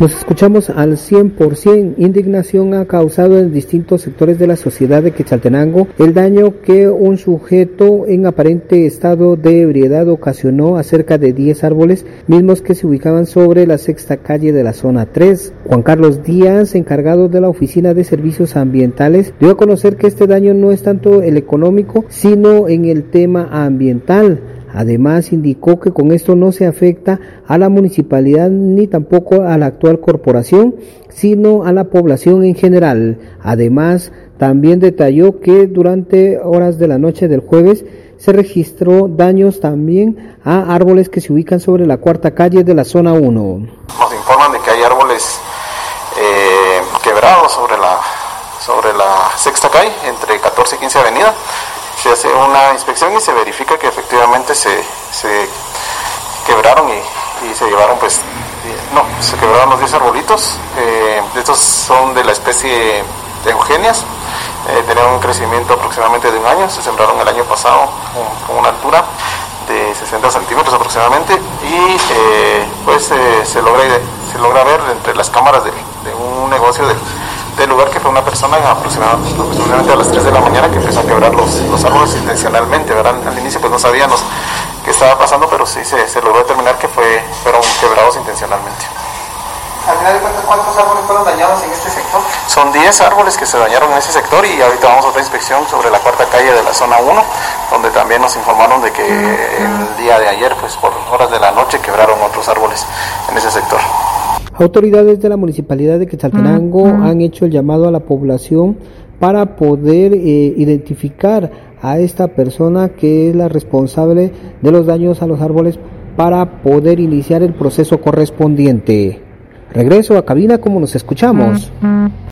Nos escuchamos al 100%. Indignación ha causado en distintos sectores de la sociedad de Quetzaltenango el daño que un sujeto en aparente estado de ebriedad ocasionó a cerca de 10 árboles, mismos que se ubicaban sobre la sexta calle de la zona 3. Juan Carlos Díaz, encargado de la Oficina de Servicios Ambientales, dio a conocer que este daño no es tanto el económico, sino en el tema ambiental Además, indicó que con esto no se afecta a la municipalidad ni tampoco a la actual corporación, sino a la población en general. Además, también detalló que durante horas de la noche del jueves se registró daños también a árboles que se ubican sobre la cuarta calle de la zona 1. Nos informan de que hay árboles eh, quebrados sobre la, sobre la sexta calle, entre 14 y 15 avenida se hace una inspección y se verifica que efectivamente se, quebraron y, se llevaron pues no, se quebraron los 10 arbolitos. Eh, estos son de la especie de eugenias. Eh, tenían un crecimiento aproximadamente de un año se sembraron el año pasado con, una altura de 60 centímetros aproximadamente y eh, pues se, logra, se logra ver entre las cámaras de, de un negocio del del lugar que fue una persona aproximadamente a las 3 de la mañana que empezó a quebrar los, los árboles intencionalmente, ¿verdad? Al inicio pues no sabíamos qué estaba pasando, pero sí se, se logró determinar que fue, fueron quebrados intencionalmente. Al final de cuentas, ¿cuántos árboles fueron dañados en este sector? Son 10 árboles que se dañaron en ese sector y ahorita vamos a otra inspección sobre la cuarta calle de la zona 1, donde también nos informaron de que el día de ayer, pues por horas de la noche, quebraron otros árboles en ese sector. Autoridades de la municipalidad de Quetzaltenango han hecho el llamado a la población para poder eh, identificar a esta persona que es la responsable de los daños a los árboles para poder iniciar el proceso correspondiente. Regreso a cabina como nos escuchamos.